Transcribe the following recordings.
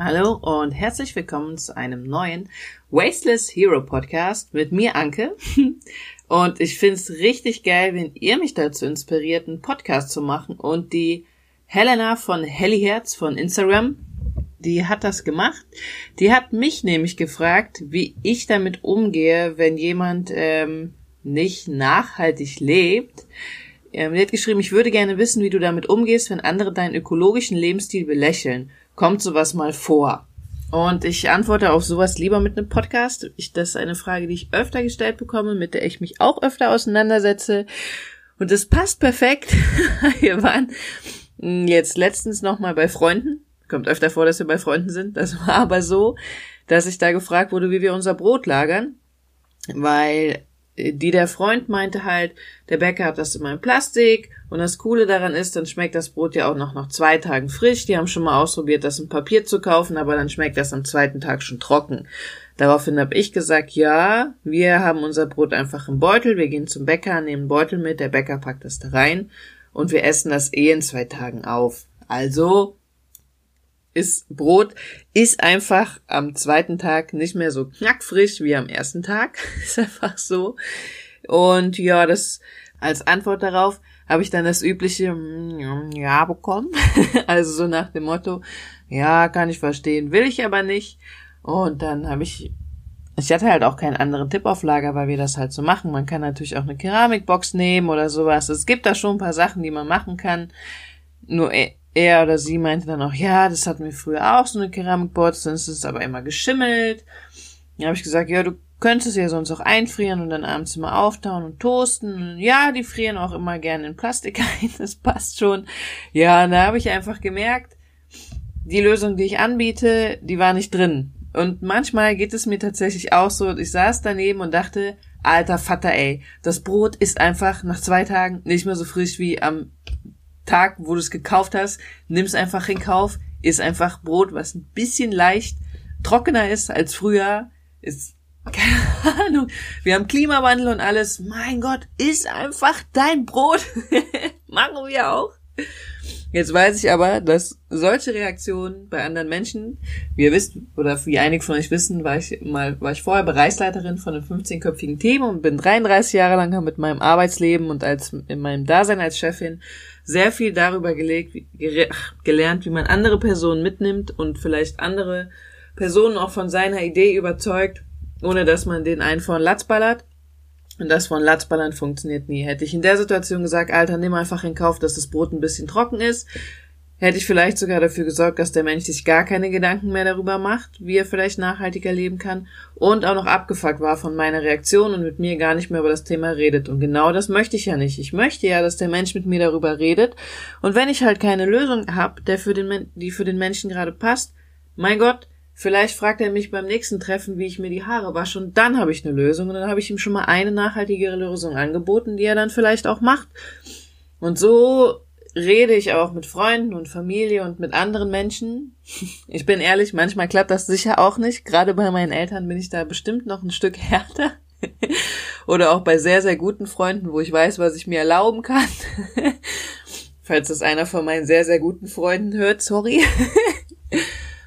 Hallo und herzlich willkommen zu einem neuen Wasteless Hero Podcast mit mir, Anke. Und ich finde es richtig geil, wenn ihr mich dazu inspiriert, einen Podcast zu machen. Und die Helena von Hellyherz von Instagram, die hat das gemacht. Die hat mich nämlich gefragt, wie ich damit umgehe, wenn jemand ähm, nicht nachhaltig lebt. Ähm, die hat geschrieben, ich würde gerne wissen, wie du damit umgehst, wenn andere deinen ökologischen Lebensstil belächeln. Kommt sowas mal vor? Und ich antworte auf sowas lieber mit einem Podcast. Ich, das ist eine Frage, die ich öfter gestellt bekomme, mit der ich mich auch öfter auseinandersetze. Und es passt perfekt. wir waren jetzt letztens nochmal bei Freunden. Kommt öfter vor, dass wir bei Freunden sind. Das war aber so, dass ich da gefragt wurde, wie wir unser Brot lagern. Weil die der Freund meinte halt, der Bäcker hat das immer in Plastik und das Coole daran ist, dann schmeckt das Brot ja auch noch nach zwei Tagen frisch. Die haben schon mal ausprobiert, das in Papier zu kaufen, aber dann schmeckt das am zweiten Tag schon trocken. Daraufhin habe ich gesagt, ja, wir haben unser Brot einfach im Beutel, wir gehen zum Bäcker, nehmen einen Beutel mit, der Bäcker packt das da rein und wir essen das eh in zwei Tagen auf. Also ist Brot ist einfach am zweiten Tag nicht mehr so knackfrisch wie am ersten Tag. ist einfach so. Und ja, das als Antwort darauf habe ich dann das übliche mm, Ja bekommen. also so nach dem Motto, ja, kann ich verstehen, will ich aber nicht. Und dann habe ich, ich hatte halt auch keinen anderen Tipp auf Lager, weil wir das halt so machen. Man kann natürlich auch eine Keramikbox nehmen oder sowas. Es gibt da schon ein paar Sachen, die man machen kann. Nur er oder sie meinte dann auch, ja, das hatten wir früher auch, so eine Keramikbox, dann ist es aber immer geschimmelt. Dann habe ich gesagt, ja, du könntest ja sonst auch einfrieren und dann abends immer auftauen und toasten. Und ja, die frieren auch immer gerne in Plastik ein, das passt schon. Ja, und da habe ich einfach gemerkt, die Lösung, die ich anbiete, die war nicht drin. Und manchmal geht es mir tatsächlich auch so, ich saß daneben und dachte, alter Vater, ey, das Brot ist einfach nach zwei Tagen nicht mehr so frisch wie am Tag, wo du es gekauft hast, nimm's einfach in Kauf, ist einfach Brot, was ein bisschen leicht trockener ist als früher, ist keine Ahnung, wir haben Klimawandel und alles, mein Gott, ist einfach dein Brot, machen wir auch. Jetzt weiß ich aber, dass solche Reaktionen bei anderen Menschen, wie ihr wisst, oder wie einige von euch wissen, war ich mal, war ich vorher Bereichsleiterin von einem 15-köpfigen Team und bin 33 Jahre lang mit meinem Arbeitsleben und als, in meinem Dasein als Chefin sehr viel darüber gelegt, gelernt, wie man andere Personen mitnimmt und vielleicht andere Personen auch von seiner Idee überzeugt, ohne dass man den einen von Latz ballert. Und das von Latzballern funktioniert nie. Hätte ich in der Situation gesagt, Alter, nimm einfach in Kauf, dass das Brot ein bisschen trocken ist, hätte ich vielleicht sogar dafür gesorgt, dass der Mensch sich gar keine Gedanken mehr darüber macht, wie er vielleicht nachhaltiger leben kann und auch noch abgefuckt war von meiner Reaktion und mit mir gar nicht mehr über das Thema redet. Und genau das möchte ich ja nicht. Ich möchte ja, dass der Mensch mit mir darüber redet. Und wenn ich halt keine Lösung habe, der für den, die für den Menschen gerade passt, mein Gott, Vielleicht fragt er mich beim nächsten Treffen, wie ich mir die Haare wasche und dann habe ich eine Lösung und dann habe ich ihm schon mal eine nachhaltigere Lösung angeboten, die er dann vielleicht auch macht. Und so rede ich auch mit Freunden und Familie und mit anderen Menschen. Ich bin ehrlich, manchmal klappt das sicher auch nicht. Gerade bei meinen Eltern bin ich da bestimmt noch ein Stück härter. Oder auch bei sehr, sehr guten Freunden, wo ich weiß, was ich mir erlauben kann. Falls das einer von meinen sehr, sehr guten Freunden hört, sorry.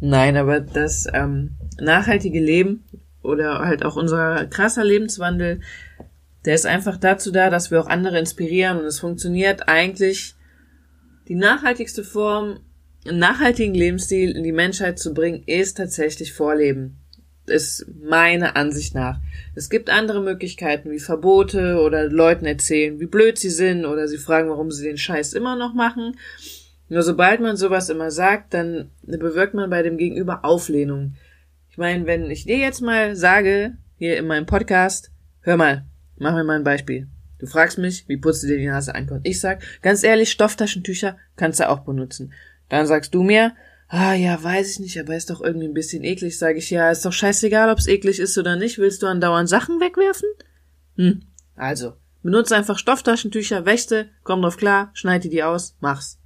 Nein, aber das ähm, nachhaltige Leben oder halt auch unser krasser Lebenswandel, der ist einfach dazu da, dass wir auch andere inspirieren und es funktioniert eigentlich die nachhaltigste Form, einen nachhaltigen Lebensstil in die Menschheit zu bringen, ist tatsächlich Vorleben. Ist meine Ansicht nach. Es gibt andere Möglichkeiten wie Verbote oder Leuten erzählen, wie blöd sie sind oder sie fragen, warum sie den Scheiß immer noch machen. Nur sobald man sowas immer sagt, dann bewirkt man bei dem Gegenüber Auflehnung. Ich meine, wenn ich dir jetzt mal sage, hier in meinem Podcast, hör mal, mach mir mal ein Beispiel. Du fragst mich, wie putzt du dir die Nase ein? Und ich sag, ganz ehrlich, Stofftaschentücher kannst du auch benutzen. Dann sagst du mir, ah ja, weiß ich nicht, aber ist doch irgendwie ein bisschen eklig. Sag ich, ja, ist doch scheißegal, ob's eklig ist oder nicht. Willst du andauernd Sachen wegwerfen? Hm, also, benutze einfach Stofftaschentücher, wächte, komm drauf klar, schneid dir die aus, mach's.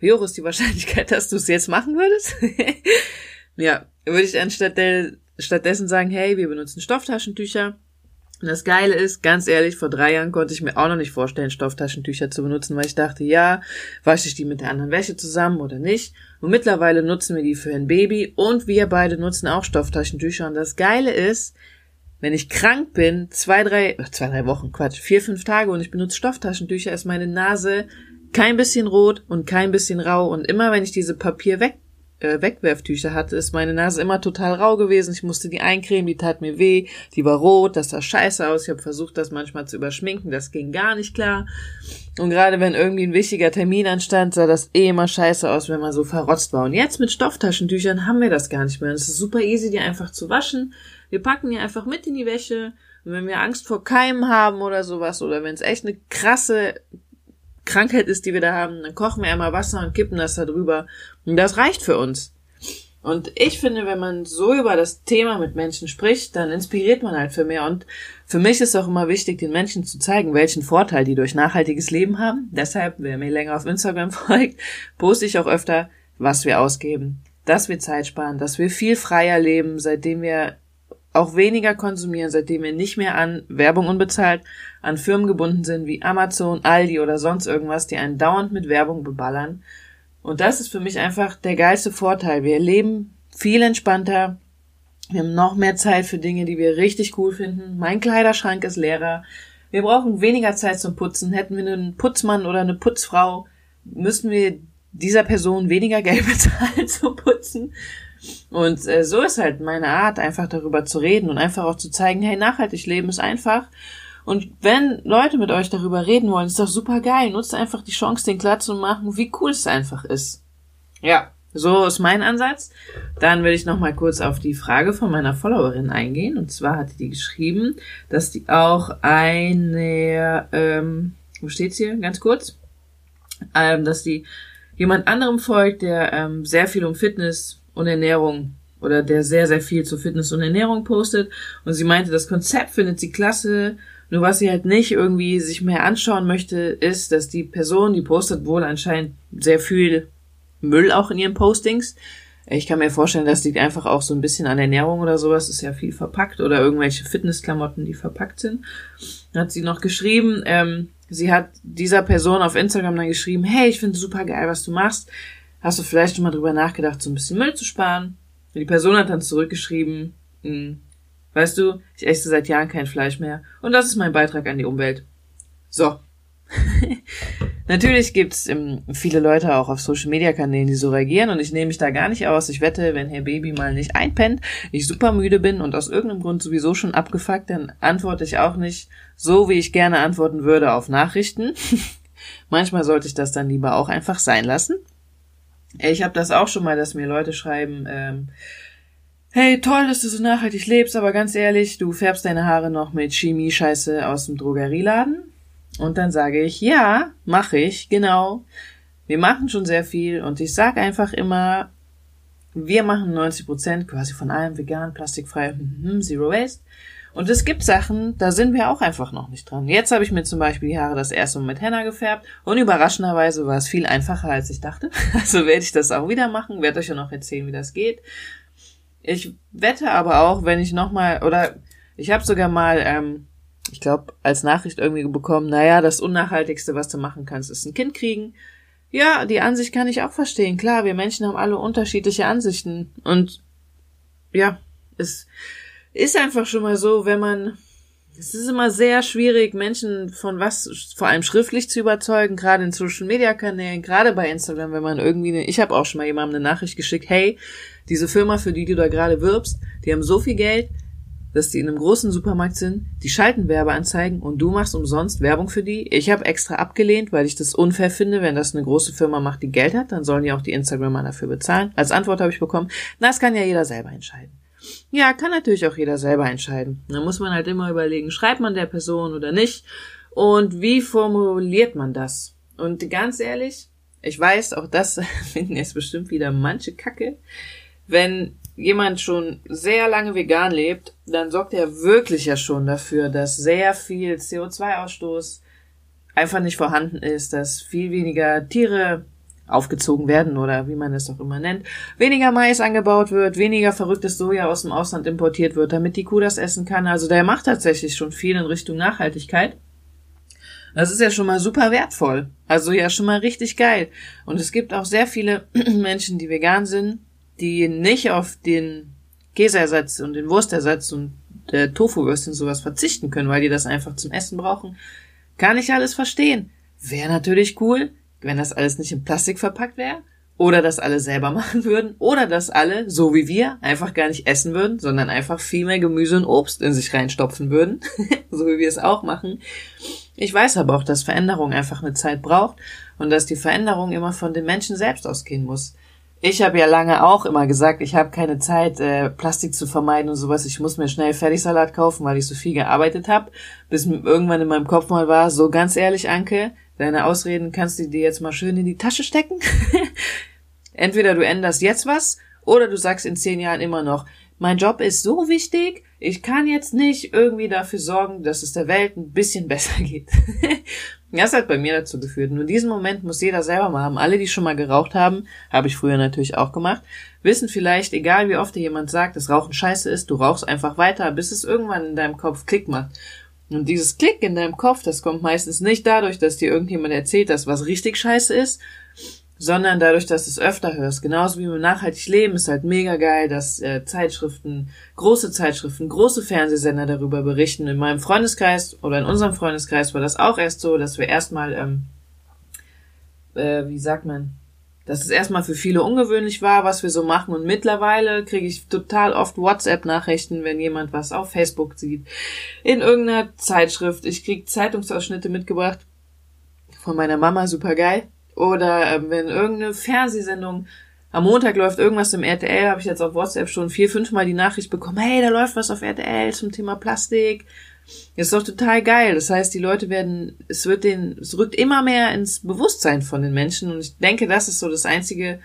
Wie hoch ist die Wahrscheinlichkeit, dass du es jetzt machen würdest? ja, würde ich anstatt der, stattdessen sagen, hey, wir benutzen Stofftaschentücher. Und das Geile ist, ganz ehrlich, vor drei Jahren konnte ich mir auch noch nicht vorstellen, Stofftaschentücher zu benutzen, weil ich dachte, ja, wasche ich die mit der anderen Wäsche zusammen oder nicht? Und mittlerweile nutzen wir die für ein Baby und wir beide nutzen auch Stofftaschentücher. Und das Geile ist, wenn ich krank bin, zwei, drei, zwei, drei Wochen, Quatsch, vier, fünf Tage und ich benutze Stofftaschentücher, ist meine Nase kein bisschen rot und kein bisschen rau. Und immer wenn ich diese Papier weg äh, Wegwerftücher hatte, ist meine Nase immer total rau gewesen. Ich musste die eincremen, die tat mir weh, die war rot, das sah scheiße aus. Ich habe versucht, das manchmal zu überschminken, das ging gar nicht klar. Und gerade wenn irgendwie ein wichtiger Termin anstand, sah das eh immer scheiße aus, wenn man so verrotzt war. Und jetzt mit Stofftaschentüchern haben wir das gar nicht mehr. Es ist super easy, die einfach zu waschen. Wir packen die einfach mit in die Wäsche. Und wenn wir Angst vor Keimen haben oder sowas, oder wenn es echt eine krasse Krankheit ist, die wir da haben, dann kochen wir einmal Wasser und kippen das da drüber. Und das reicht für uns. Und ich finde, wenn man so über das Thema mit Menschen spricht, dann inspiriert man halt für mehr. Und für mich ist auch immer wichtig, den Menschen zu zeigen, welchen Vorteil die durch nachhaltiges Leben haben. Deshalb, wer mir länger auf Instagram folgt, poste ich auch öfter, was wir ausgeben. Dass wir Zeit sparen, dass wir viel freier leben, seitdem wir auch weniger konsumieren, seitdem wir nicht mehr an Werbung unbezahlt an Firmen gebunden sind wie Amazon, Aldi oder sonst irgendwas, die einen dauernd mit Werbung beballern. Und das ist für mich einfach der geilste Vorteil. Wir leben viel entspannter. Wir haben noch mehr Zeit für Dinge, die wir richtig cool finden. Mein Kleiderschrank ist leerer. Wir brauchen weniger Zeit zum Putzen. Hätten wir einen Putzmann oder eine Putzfrau, müssten wir dieser Person weniger Geld bezahlen zum Putzen. Und äh, so ist halt meine Art, einfach darüber zu reden und einfach auch zu zeigen, hey, nachhaltig leben ist einfach. Und wenn Leute mit euch darüber reden wollen, ist doch super geil. Nutzt einfach die Chance, den klar zu machen, wie cool es einfach ist. Ja, so ist mein Ansatz. Dann will ich noch mal kurz auf die Frage von meiner Followerin eingehen. Und zwar hatte die geschrieben, dass die auch eine, ähm, wo steht's hier? Ganz kurz, ähm, dass die jemand anderem folgt, der ähm, sehr viel um Fitness und Ernährung oder der sehr, sehr viel zu Fitness und Ernährung postet. Und sie meinte, das Konzept findet sie klasse. Nur was sie halt nicht irgendwie sich mehr anschauen möchte, ist, dass die Person, die postet wohl anscheinend sehr viel Müll auch in ihren Postings. Ich kann mir vorstellen, das liegt einfach auch so ein bisschen an Ernährung oder sowas, ist ja viel verpackt oder irgendwelche Fitnessklamotten, die verpackt sind. Dann hat sie noch geschrieben, ähm, sie hat dieser Person auf Instagram dann geschrieben, hey, ich finde super geil, was du machst. Hast du vielleicht schon mal drüber nachgedacht, so ein bisschen Müll zu sparen? Die Person hat dann zurückgeschrieben, hm, weißt du, ich esse seit Jahren kein Fleisch mehr und das ist mein Beitrag an die Umwelt. So. Natürlich gibt's ähm, viele Leute auch auf Social Media Kanälen, die so reagieren und ich nehme mich da gar nicht aus. Ich wette, wenn Herr Baby mal nicht einpennt, ich super müde bin und aus irgendeinem Grund sowieso schon abgefuckt, dann antworte ich auch nicht so, wie ich gerne antworten würde auf Nachrichten. Manchmal sollte ich das dann lieber auch einfach sein lassen. Ich habe das auch schon mal, dass mir Leute schreiben, ähm, hey, toll, dass du so nachhaltig lebst, aber ganz ehrlich, du färbst deine Haare noch mit Chemie-Scheiße aus dem Drogerieladen? Und dann sage ich, ja, mache ich, genau. Wir machen schon sehr viel und ich sage einfach immer, wir machen 90 Prozent quasi von allem vegan, plastikfrei, hm, Zero Waste. Und es gibt Sachen, da sind wir auch einfach noch nicht dran. Jetzt habe ich mir zum Beispiel die Haare das erste Mal mit Henna gefärbt und überraschenderweise war es viel einfacher, als ich dachte. Also werde ich das auch wieder machen, werde euch ja noch erzählen, wie das geht. Ich wette aber auch, wenn ich nochmal, oder ich habe sogar mal, ähm, ich glaube, als Nachricht irgendwie bekommen, naja, das Unnachhaltigste, was du machen kannst, ist ein Kind kriegen. Ja, die Ansicht kann ich auch verstehen. Klar, wir Menschen haben alle unterschiedliche Ansichten. Und ja, es ist einfach schon mal so, wenn man es ist immer sehr schwierig, Menschen von was vor allem schriftlich zu überzeugen, gerade in Social Media Kanälen, gerade bei Instagram, wenn man irgendwie eine, ich habe auch schon mal jemandem eine Nachricht geschickt, hey, diese Firma, für die du da gerade wirbst, die haben so viel Geld, dass die in einem großen Supermarkt sind, die schalten Werbeanzeigen und du machst umsonst Werbung für die. Ich habe extra abgelehnt, weil ich das unfair finde, wenn das eine große Firma macht, die Geld hat, dann sollen die auch die Instagramer dafür bezahlen. Als Antwort habe ich bekommen, na, das kann ja jeder selber entscheiden. Ja, kann natürlich auch jeder selber entscheiden. Da muss man halt immer überlegen, schreibt man der Person oder nicht und wie formuliert man das? Und ganz ehrlich, ich weiß, auch das finden jetzt bestimmt wieder manche Kacke. Wenn jemand schon sehr lange vegan lebt, dann sorgt er wirklich ja schon dafür, dass sehr viel CO2-Ausstoß einfach nicht vorhanden ist, dass viel weniger Tiere aufgezogen werden oder wie man es auch immer nennt, weniger Mais angebaut wird, weniger verrücktes Soja aus dem Ausland importiert wird, damit die Kuh das essen kann. Also der macht tatsächlich schon viel in Richtung Nachhaltigkeit. Das ist ja schon mal super wertvoll. Also ja schon mal richtig geil. Und es gibt auch sehr viele Menschen, die vegan sind, die nicht auf den Käseersatz und den Wurstersatz und der Tofu-Würstchen sowas verzichten können, weil die das einfach zum Essen brauchen. Kann ich alles verstehen. Wäre natürlich cool, wenn das alles nicht in Plastik verpackt wäre. Oder das alle selber machen würden. Oder dass alle, so wie wir, einfach gar nicht essen würden, sondern einfach viel mehr Gemüse und Obst in sich reinstopfen würden. so wie wir es auch machen. Ich weiß aber auch, dass Veränderung einfach eine Zeit braucht und dass die Veränderung immer von den Menschen selbst ausgehen muss. Ich habe ja lange auch immer gesagt, ich habe keine Zeit, äh, Plastik zu vermeiden und sowas. Ich muss mir schnell Fertigsalat kaufen, weil ich so viel gearbeitet habe. Bis irgendwann in meinem Kopf mal war, so ganz ehrlich, Anke, deine Ausreden kannst du dir jetzt mal schön in die Tasche stecken. Entweder du änderst jetzt was oder du sagst in zehn Jahren immer noch, mein Job ist so wichtig, ich kann jetzt nicht irgendwie dafür sorgen, dass es der Welt ein bisschen besser geht. das hat bei mir dazu geführt. Nur diesen Moment muss jeder selber mal haben. Alle, die schon mal geraucht haben, habe ich früher natürlich auch gemacht, wissen vielleicht, egal wie oft dir jemand sagt, dass Rauchen scheiße ist, du rauchst einfach weiter, bis es irgendwann in deinem Kopf Klick macht. Und dieses Klick in deinem Kopf, das kommt meistens nicht dadurch, dass dir irgendjemand erzählt, dass was richtig scheiße ist, sondern dadurch, dass du es öfter hörst. Genauso wie mit nachhaltig leben ist halt mega geil, dass äh, Zeitschriften, große Zeitschriften, große Fernsehsender darüber berichten. In meinem Freundeskreis oder in unserem Freundeskreis war das auch erst so, dass wir erstmal, ähm, äh, wie sagt man, dass es erstmal für viele ungewöhnlich war, was wir so machen. Und mittlerweile kriege ich total oft WhatsApp-Nachrichten, wenn jemand was auf Facebook sieht, in irgendeiner Zeitschrift. Ich krieg Zeitungsausschnitte mitgebracht von meiner Mama, super geil oder äh, wenn irgendeine Fernsehsendung am Montag läuft irgendwas im RTL, habe ich jetzt auf WhatsApp schon vier, fünf Mal die Nachricht bekommen, hey, da läuft was auf RTL zum Thema Plastik. Das ist doch total geil. Das heißt, die Leute werden, es wird den, es rückt immer mehr ins Bewusstsein von den Menschen und ich denke, das ist so das Einzige,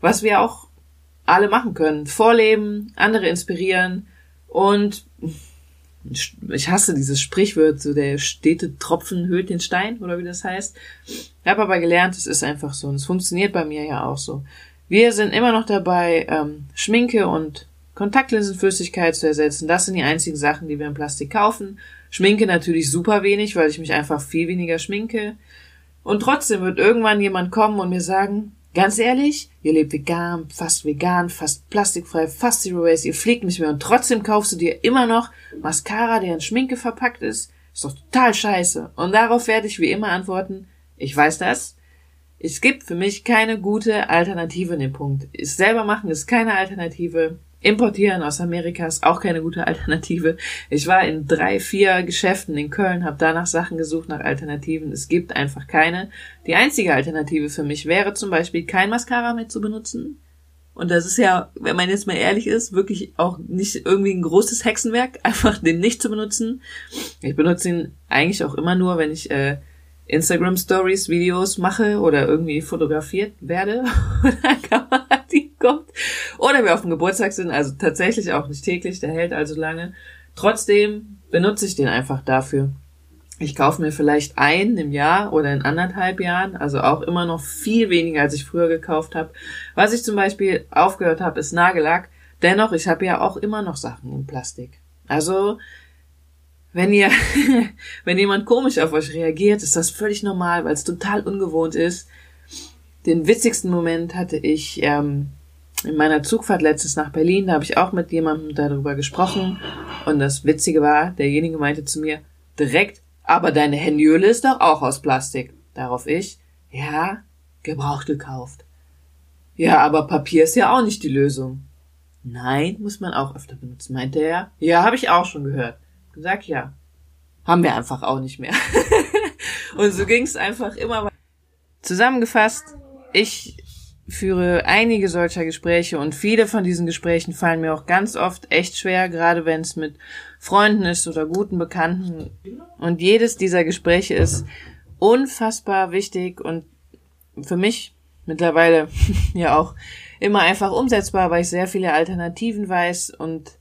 was wir auch alle machen können. Vorleben, andere inspirieren und ich hasse dieses Sprichwort, so der stete Tropfen höhlt den Stein, oder wie das heißt. Ich habe aber gelernt, es ist einfach so und es funktioniert bei mir ja auch so. Wir sind immer noch dabei, ähm, Schminke und Kontaktlinsenflüssigkeit zu ersetzen. Das sind die einzigen Sachen, die wir in Plastik kaufen. Schminke natürlich super wenig, weil ich mich einfach viel weniger schminke. Und trotzdem wird irgendwann jemand kommen und mir sagen, Ganz ehrlich, ihr lebt vegan, fast vegan, fast plastikfrei, fast Zero Waste, ihr fliegt nicht mehr und trotzdem kaufst du dir immer noch Mascara, der in Schminke verpackt ist. Ist doch total scheiße. Und darauf werde ich wie immer antworten, ich weiß das. Es gibt für mich keine gute Alternative in dem Punkt. Es selber machen ist keine Alternative. Importieren aus Amerika ist auch keine gute Alternative. Ich war in drei, vier Geschäften in Köln, habe danach Sachen gesucht nach Alternativen. Es gibt einfach keine. Die einzige Alternative für mich wäre zum Beispiel kein Mascara mehr zu benutzen. Und das ist ja, wenn man jetzt mal ehrlich ist, wirklich auch nicht irgendwie ein großes Hexenwerk, einfach den nicht zu benutzen. Ich benutze ihn eigentlich auch immer nur, wenn ich äh, Instagram Stories, Videos mache oder irgendwie fotografiert werde oder Kamera die kommt oder wir auf dem Geburtstag sind, also tatsächlich auch nicht täglich, der hält also lange. Trotzdem benutze ich den einfach dafür. Ich kaufe mir vielleicht einen im Jahr oder in anderthalb Jahren, also auch immer noch viel weniger, als ich früher gekauft habe. Was ich zum Beispiel aufgehört habe, ist Nagellack. Dennoch, ich habe ja auch immer noch Sachen in Plastik. Also wenn ihr, wenn jemand komisch auf euch reagiert, ist das völlig normal, weil es total ungewohnt ist. Den witzigsten Moment hatte ich ähm, in meiner Zugfahrt letztes nach Berlin. Da habe ich auch mit jemandem darüber gesprochen. Und das Witzige war, derjenige meinte zu mir direkt, aber deine Handyöle ist doch auch aus Plastik. Darauf ich, ja, gebraucht gekauft. Ja, aber Papier ist ja auch nicht die Lösung. Nein, muss man auch öfter benutzen, meinte er. Ja, habe ich auch schon gehört. Sag ja. Haben wir einfach auch nicht mehr. und so ging es einfach immer weiter. Zusammengefasst, ich führe einige solcher Gespräche und viele von diesen Gesprächen fallen mir auch ganz oft echt schwer, gerade wenn es mit Freunden ist oder guten Bekannten. Und jedes dieser Gespräche ist unfassbar wichtig und für mich mittlerweile ja auch immer einfach umsetzbar, weil ich sehr viele Alternativen weiß und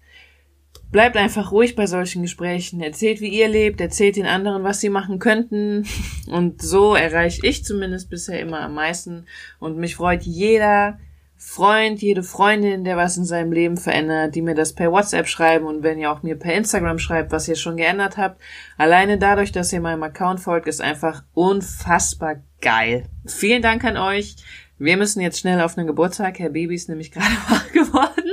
Bleibt einfach ruhig bei solchen Gesprächen. Erzählt, wie ihr lebt, erzählt den anderen, was sie machen könnten. Und so erreiche ich zumindest bisher immer am meisten. Und mich freut jeder Freund, jede Freundin, der was in seinem Leben verändert, die mir das per WhatsApp schreiben und wenn ihr auch mir per Instagram schreibt, was ihr schon geändert habt. Alleine dadurch, dass ihr meinem Account folgt, ist einfach unfassbar geil. Vielen Dank an euch. Wir müssen jetzt schnell auf einen Geburtstag. Herr Baby ist nämlich gerade wach geworden.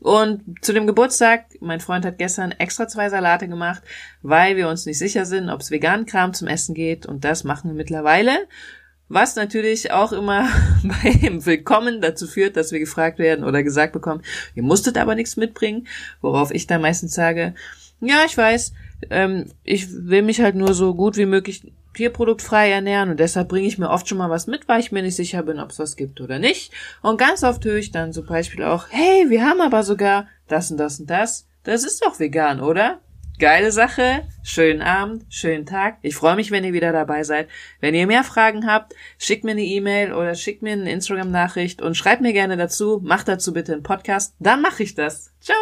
Und zu dem Geburtstag, mein Freund hat gestern extra zwei Salate gemacht, weil wir uns nicht sicher sind, ob es veganen Kram zum Essen geht. Und das machen wir mittlerweile. Was natürlich auch immer beim Willkommen dazu führt, dass wir gefragt werden oder gesagt bekommen, ihr musstet aber nichts mitbringen, worauf ich dann meistens sage, ja, ich weiß, ähm, ich will mich halt nur so gut wie möglich tierproduktfrei ernähren und deshalb bringe ich mir oft schon mal was mit, weil ich mir nicht sicher bin, ob es was gibt oder nicht. Und ganz oft höre ich dann zum Beispiel auch, hey, wir haben aber sogar das und das und das. Das ist doch vegan, oder? Geile Sache. Schönen Abend, schönen Tag. Ich freue mich, wenn ihr wieder dabei seid. Wenn ihr mehr Fragen habt, schickt mir eine E-Mail oder schickt mir eine Instagram-Nachricht und schreibt mir gerne dazu. Macht dazu bitte einen Podcast. Dann mache ich das. Ciao!